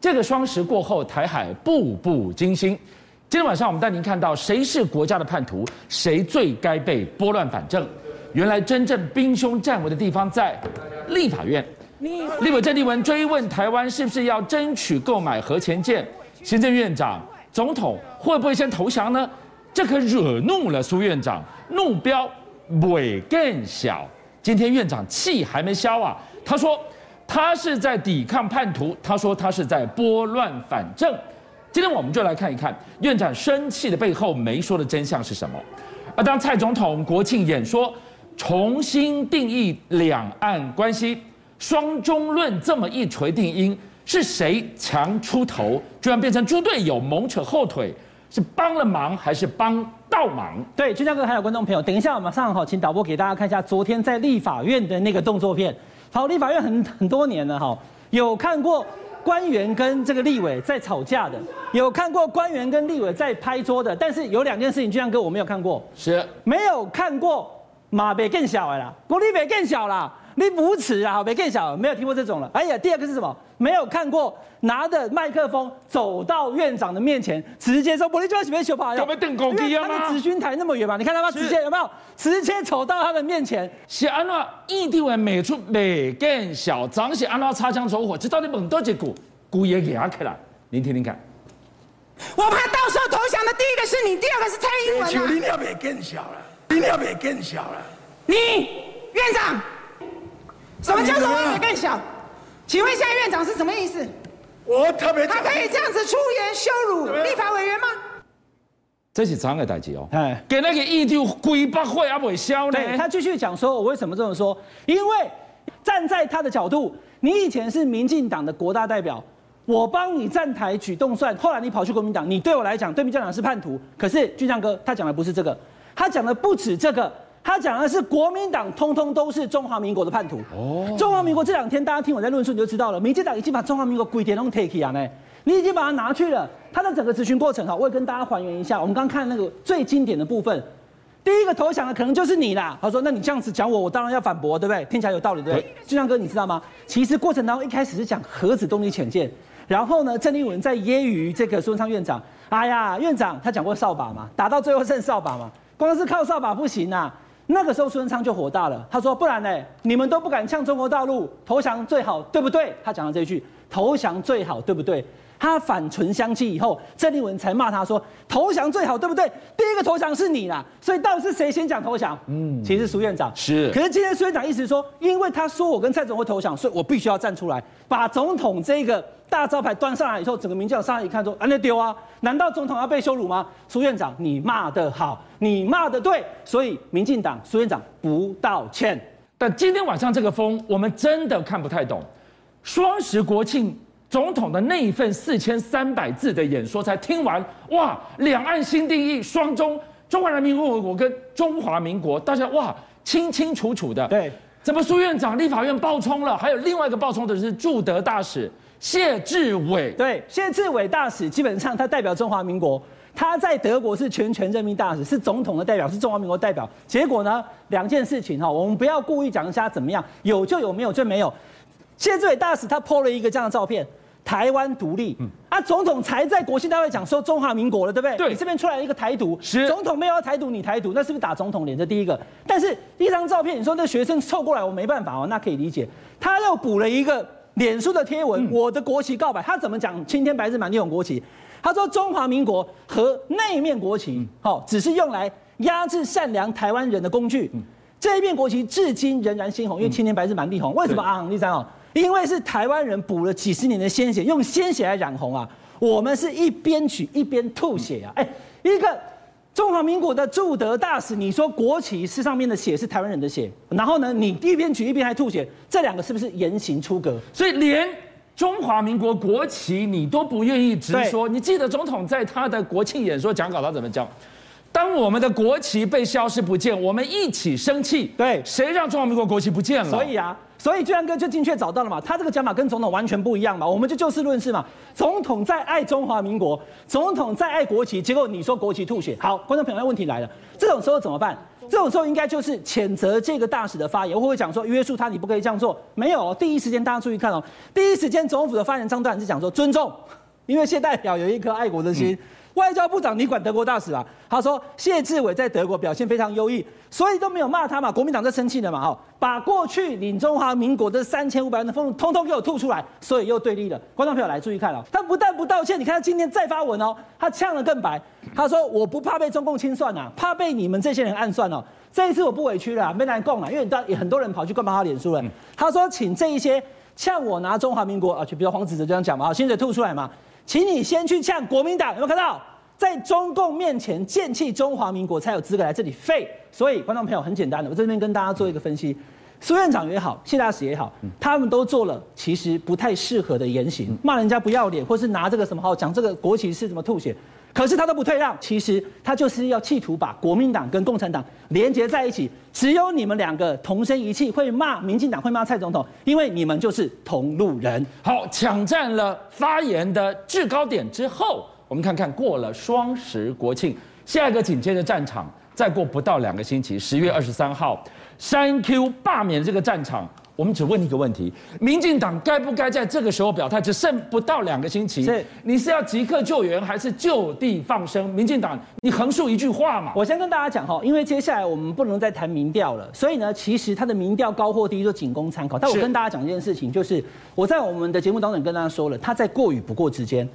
这个双十过后，台海步步惊心。今天晚上我们带您看到谁是国家的叛徒，谁最该被拨乱反正。原来真正兵凶战危的地方在立法院。立委郑丽文追问台湾是不是要争取购买核潜舰，行政院长、总统会不会先投降呢？这可惹怒了苏院长，怒飙尾更小。今天院长气还没消啊，他说他是在抵抗叛徒，他说他是在拨乱反正。今天我们就来看一看院长生气的背后没说的真相是什么。而当蔡总统国庆演说重新定义两岸关系。双中论这么一锤定音，是谁强出头，居然变成猪队友猛扯后腿，是帮了忙还是帮倒忙？对，俊相哥还有观众朋友，等一下我马上好，请导播给大家看一下昨天在立法院的那个动作片。好，立法院很很多年了哈，有看过官员跟这个立委在吵架的，有看过官员跟立委在拍桌的，但是有两件事情，俊相哥我没有看过，是没有看过马北更小了啦，国立北更小了。你无耻啊！别更小，没有听过这种了。哎呀，第二个是什么？没有看过拿着麦克风走到院长的面前，直接说：“我你就要准备修跑。”因为他的质询台那么远嘛，你看他妈直接有没有？直接走到他的面前。是安那异地为美出美更小，长是安那擦枪走火？这到底猛多几股？股也给他开了，您听听看。我怕到时候投降的第一个是你，第二个是蔡英文啊！你要别更小了，你要别更小了。你院长。什么叫做我也更小？请问现在院长是什么意思？我特别他可以这样子出言羞辱立法委员吗？这是怎样的代志哦？哎，给那个议长规百会还未消呢？对，他继续讲说，我为什么这么说？因为站在他的角度，你以前是民进党的国大代表，我帮你站台举动算，后来你跑去国民党，你对我来讲，对民进党是叛徒。可是俊相哥他讲的不是这个，他讲的不止这个。他讲的是国民党通通都是中华民国的叛徒。哦，中华民国这两天大家听我在论述你就知道了，民进党已经把中华民国规定都 take 啊呢，你已经把它拿去了。他的整个咨询过程哈，我也跟大家还原一下。我们刚看那个最经典的部分，第一个投降的可能就是你啦。他说：“那你这样子讲我，我当然要反驳，对不对？听起来有道理，对不对？”俊亮哥，你知道吗？其实过程当中一开始是讲核子动力潜舰，然后呢，郑丽文在揶揄这个苏文昌院长。哎呀，院长他讲过扫把嘛，打到最后剩扫把嘛，光是靠扫把不行啊。那个时候，孙昌就火大了。他说：“不然呢？你们都不敢呛中国大陆投降最好，对不对？”他讲了这一句：“投降最好，对不对？”他反唇相讥以后，郑丽文才骂他说：“投降最好，对不对？第一个投降是你啦。”所以到底是谁先讲投降？嗯，其实是苏院长。是。可是今天苏院长意思是说，因为他说我跟蔡总会投降，所以我必须要站出来，把总统这个。大招牌端上来以后，整个民进党上来一看说：“啊，那丢啊！难道总统要被羞辱吗？”苏院长，你骂得好，你骂得对，所以民进党苏院长不道歉。但今天晚上这个风，我们真的看不太懂。双十国庆，总统的那一份四千三百字的演说才听完，哇！两岸新定义，双中，中华人民共和国跟中华民国，大家哇，清清楚楚的。对，怎么苏院长立法院爆冲了？还有另外一个爆冲的是驻德大使。谢志伟，对，谢志伟大使基本上他代表中华民国，他在德国是全权任命大使，是总统的代表，是中华民国代表。结果呢，两件事情哈，我们不要故意讲一下怎么样，有就有，没有就没有。谢志伟大使他 po 了一个这样的照片，台湾独立，嗯，啊，总统才在国庆大会讲说中华民国了，对不对？对，你这边出来一个台独，是总统没有要台独，你台独，那是不是打总统脸？这第一个。但是一张照片，你说那学生凑过来，我没办法哦，那可以理解。他又补了一个。脸书的贴文，我的国旗告白，他怎么讲？青天白日满地红国旗，他说中华民国和那面国旗，好，只是用来压制善良台湾人的工具。这一面国旗至今仍然鲜红，因为青天白日满地红。为什么啊？第三哦，因为是台湾人补了几十年的鲜血，用鲜血来染红啊。我们是一边取一边吐血啊！哎，一个。中华民国的驻德大使，你说国旗是上面的血是台湾人的血，然后呢，你一边取一边还吐血，这两个是不是言行出格？所以连中华民国国旗你都不愿意直说。你记得总统在他的国庆演说讲稿他怎么讲？当我们的国旗被消失不见，我们一起生气。对，谁让中华民国国旗不见了？所以啊，所以俊相哥就精确找到了嘛，他这个讲法跟总统完全不一样嘛，我们就就事论事嘛。总统在爱中华民国，总统在爱国旗，结果你说国旗吐血。好，观众朋友，问题来了，这种时候怎么办？这种时候应该就是谴责这个大使的发言，会不会讲说约束他，你不可以这样做？没有，第一时间大家注意看哦，第一时间总统府的发言人张段是讲说尊重，因为谢代表有一颗爱国的心。外交部长，你管德国大使啊？他说谢志伟在德国表现非常优异，所以都没有骂他嘛。国民党在生气了嘛？哈，把过去领中华民国的三千五百万的俸禄通通给我吐出来，所以又对立了。观众朋友来注意看哦，他不但不道歉，你看他今天再发文哦，他呛得更白。他说我不怕被中共清算呐，怕被你们这些人暗算哦。这一次我不委屈了，没来供了，因为你知道很多人跑去干嘛他脸书了。他说请这一些呛我拿中华民国啊，就比如黄子哲这样讲嘛，啊，薪水吐出来嘛。请你先去呛国民党，有没有看到？在中共面前建弃中华民国，才有资格来这里废。所以，观众朋友很简单的，我这边跟大家做一个分析。苏院长也好，谢大使也好，他们都做了其实不太适合的言行，骂人家不要脸，或是拿这个什么好讲这个国旗是什么吐血，可是他都不退让。其实他就是要企图把国民党跟共产党连接在一起。只有你们两个同声一气，会骂民进党，会骂蔡总统，因为你们就是同路人。好，抢占了发言的制高点之后，我们看看过了双十国庆，下一个紧接着战场，再过不到两个星期，十月二十三号，三 Q 罢免这个战场。我们只问一个问题：民进党该不该在这个时候表态？只剩不到两个星期，是你是要即刻救援，还是就地放生？民进党，你横竖一句话嘛？我先跟大家讲哈，因为接下来我们不能再谈民调了，所以呢，其实他的民调高或低就仅供参考。但我跟大家讲一件事情，就是我在我们的节目当中跟大家说了，他在过与不过之间。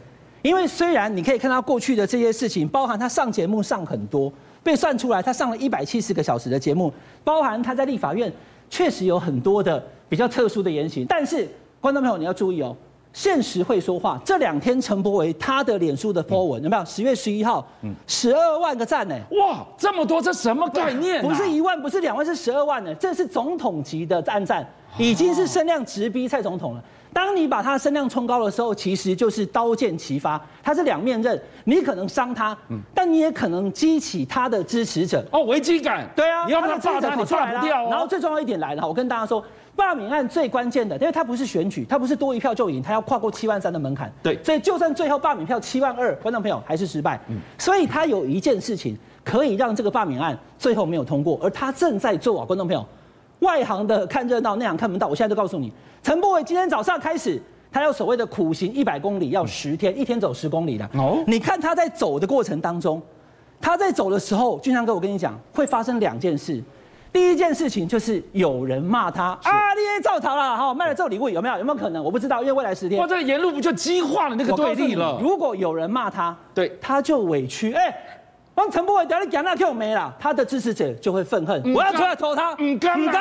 因为虽然你可以看到过去的这些事情，包含他上节目上很多，被算出来他上了一百七十个小时的节目，包含他在立法院。确实有很多的比较特殊的言行，但是观众朋友你要注意哦，现实会说话。这两天陈柏惟他的脸书的 po 文有没有？十月十一号，嗯，十二万个赞呢！哇，这么多，这什么概念？不是一万，不是两万，是十二万呢！这是总统级的暗赞，已经是声量直逼蔡总统了。当你把他声量冲高的时候，其实就是刀剑齐发，他是两面刃。你可能伤他，但你也可能激起他的支持者。哦，危机感。对啊，你要不要炸他？你炸不掉。然后最重要一点来了，我跟大家说，罢免案最关键的，因为他不是选举，他不是多一票就赢，他要跨过七万三的门槛。对，所以就算最后罢免票七万二，观众朋友还是失败。嗯，所以他有一件事情可以让这个罢免案最后没有通过，而他正在做啊，观众朋友，外行的看热闹，内行看门道。我现在就告诉你，陈柏伟今天早上开始。他要所谓的苦行一百公里，要十天，一天走十公里的。哦，你看他在走的过程当中，他在走的时候，俊相哥，我跟你讲，会发生两件事。第一件事情就是有人骂他啊，你也造逃了，哈，卖了这礼物有没有？有没有可能？我不知道，因为未来十天，哇，这个沿路不就激化了那个对立了？如果有人骂他，对，他就委屈，哎，帮陈柏惟掉你讲那 Q 没了，他的支持者就会愤恨，我要出来投他，嗯，干嘛？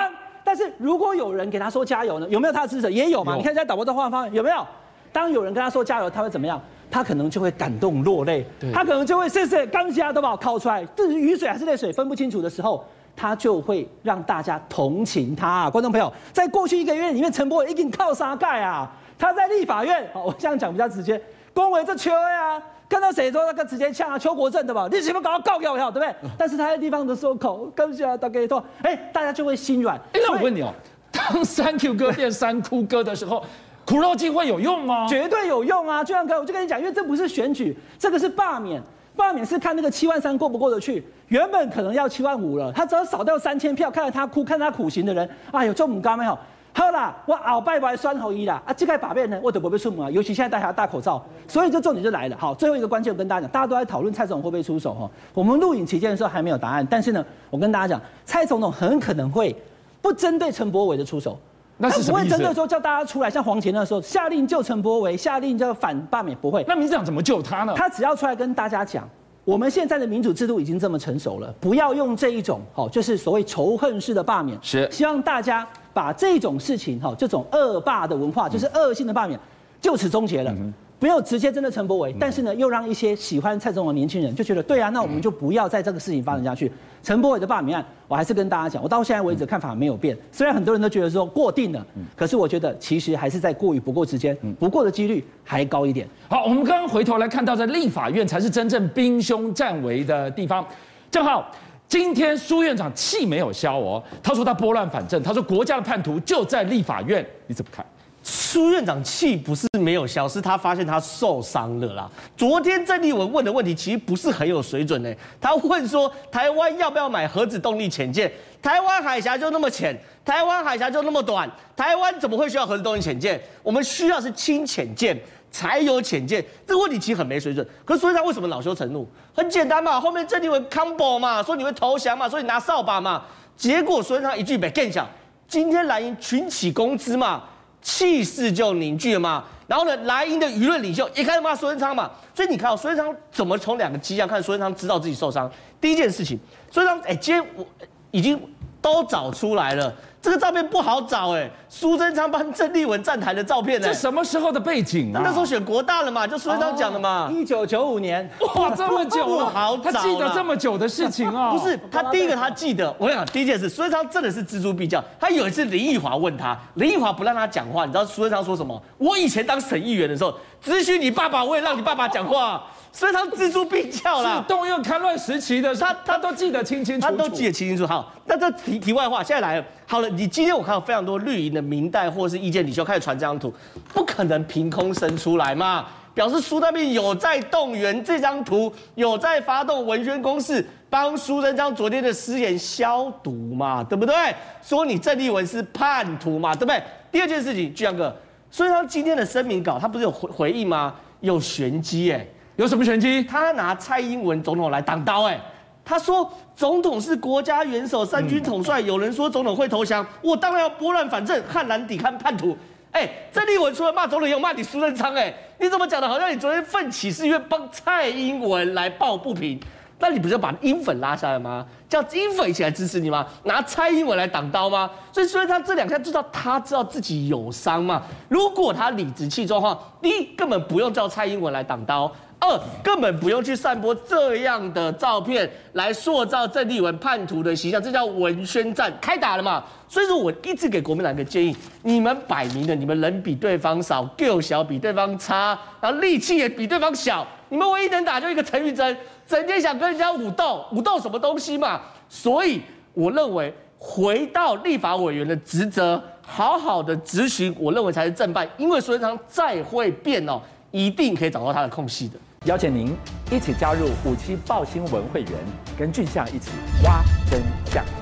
但是如果有人给他说加油呢？有没有他的支持者？也有嘛？有你看现在导播的画方有没有？当有人跟他说加油，他会怎么样？他可能就会感动落泪，他可能就会谢谢刚下都把我靠出来，这是雨水还是泪水分不清楚的时候，他就会让大家同情他啊。观众朋友，在过去一个月里面，陈柏伟一定靠沙盖啊？他在立法院，好我这样讲比较直接，恭维这秋啊。看到谁说那个直接呛啊邱国正的吧？你什么搞告给我对不对？但是他在地方的说口，刚下大概说，哎，大家就会心软。哎，那我问你哦，当三 Q 哥变三哭哥的时候。苦肉计会有用吗？绝对有用啊！就像哥，我就跟你讲，因为这不是选举，这个是罢免。罢免是看那个七万三过不过得去。原本可能要七万五了，他只要少掉三千票，看到他哭，看他苦行的人，哎呦，做母干没有？好啦，我鳌拜拜酸喉一啦啊！这个把面呢，我都不会出门啊，尤其现在大家戴口罩，所以这重点就来了。好，最后一个关键，我跟大家讲，大家都在讨论蔡总统会不会出手哈。我们录影期间的时候还没有答案，但是呢，我跟大家讲，蔡总统很可能会不针对陈柏伟的出手。那是？他不会针对说叫大家出来，像黄捷那时候下令救陈柏伟，下令叫反罢免，不会。那民进党怎么救他呢？他只要出来跟大家讲，我们现在的民主制度已经这么成熟了，不要用这一种好，就是所谓仇恨式的罢免。是，希望大家把这种事情哈，这种恶霸的文化，就是恶性的罢免，就此终结了。嗯没有直接针对陈柏伟，但是呢，又让一些喜欢蔡总统的年轻人就觉得，对啊，那我们就不要在这个事情发展下去。陈柏伟的罢免案，我还是跟大家讲，我到现在为止看法没有变。虽然很多人都觉得说过定了，可是我觉得其实还是在过与不过之间，不过的几率还高一点。好，我们刚刚回头来看到，在立法院才是真正兵凶战危的地方。正好今天苏院长气没有消哦，他说他拨乱反正，他说国家的叛徒就在立法院，你怎么看？苏院长气不是没有消，是他发现他受伤了啦。昨天郑丽文问的问题其实不是很有水准呢，他问说台湾要不要买核子动力潜舰？台湾海峡就那么浅，台湾海峡就那么短，台湾怎么会需要核子动力潜舰？我们需要是轻潜舰。才有浅见，这个问题其实很没水准。可是苏贞昌为什么恼羞成怒？很简单嘛，后面郑丽文 combo 嘛，说你会投降嘛，说你拿扫把嘛。结果苏贞昌一句没更响，今天蓝营群起攻之嘛，气势就凝聚了嘛。然后呢，莱茵的舆论领袖也开始骂苏贞昌嘛。所以你看到苏贞昌怎么从两个迹象看苏贞昌知道自己受伤？第一件事情，苏贞昌哎，今天我已经都找出来了。这个照片不好找哎，苏贞昌帮郑丽文站台的照片呢？这什么时候的背景啊？那时候选国大了嘛，就苏贞昌讲的嘛。一九九五年，哇，这么久不好找，他记得这么久的事情啊？不是，他第一个他记得，我跟你讲，第一件事，苏贞昌真的是锱铢必较。他有一次林奕华问他，林奕华不让他讲话，你知道苏贞昌说什么？我以前当省议员的时候，只许你爸爸，我也让你爸爸讲话。所以他錙铢必较啦，是动用戡乱时期的，他他都记得清清楚楚，他都记得清清楚楚。好，那这题题外话，现在来了。好了，你今天我看到非常多绿营的明代或是意见领袖开始传这张图，不可能凭空生出来嘛？表示苏那边有在动员这张图，有在发动文宣攻势，帮苏贞昌昨天的私言消毒嘛？对不对？说你郑丽文是叛徒嘛？对不对？第二件事情，巨阳哥，苏贞昌今天的声明稿，他不是有回回应吗？有玄机哎。有什么玄机？他拿蔡英文总统来挡刀，哎，他说总统是国家元首、三军统帅，有人说总统会投降，我当然要拨乱反正，悍然抵抗叛徒。哎，郑立文除了骂总统，又骂你苏贞昌，哎，你怎么讲的？好像你昨天奋起是因为帮蔡英文来抱不平，那你不是要把英粉拉下来吗？叫英粉一起来支持你吗？拿蔡英文来挡刀吗？所以所以他这两下知道他知道自己有伤嘛？如果他理直气壮的话，第一根本不用叫蔡英文来挡刀。二根本不用去散播这样的照片来塑造郑丽文叛徒的形象，这叫文宣战，开打了嘛？所以说，我一直给国民党一个建议：你们摆明了，你们人比对方少，skill 小比对方差，然后力气也比对方小，你们唯一能打就一个陈玉珍，整天想跟人家武斗，武斗什么东西嘛？所以我认为回到立法委员的职责，好好的执行，我认为才是正办，因为孙昌再会变哦，一定可以找到他的空隙的。邀请您一起加入五七报新闻会员，跟俊相一起挖真相。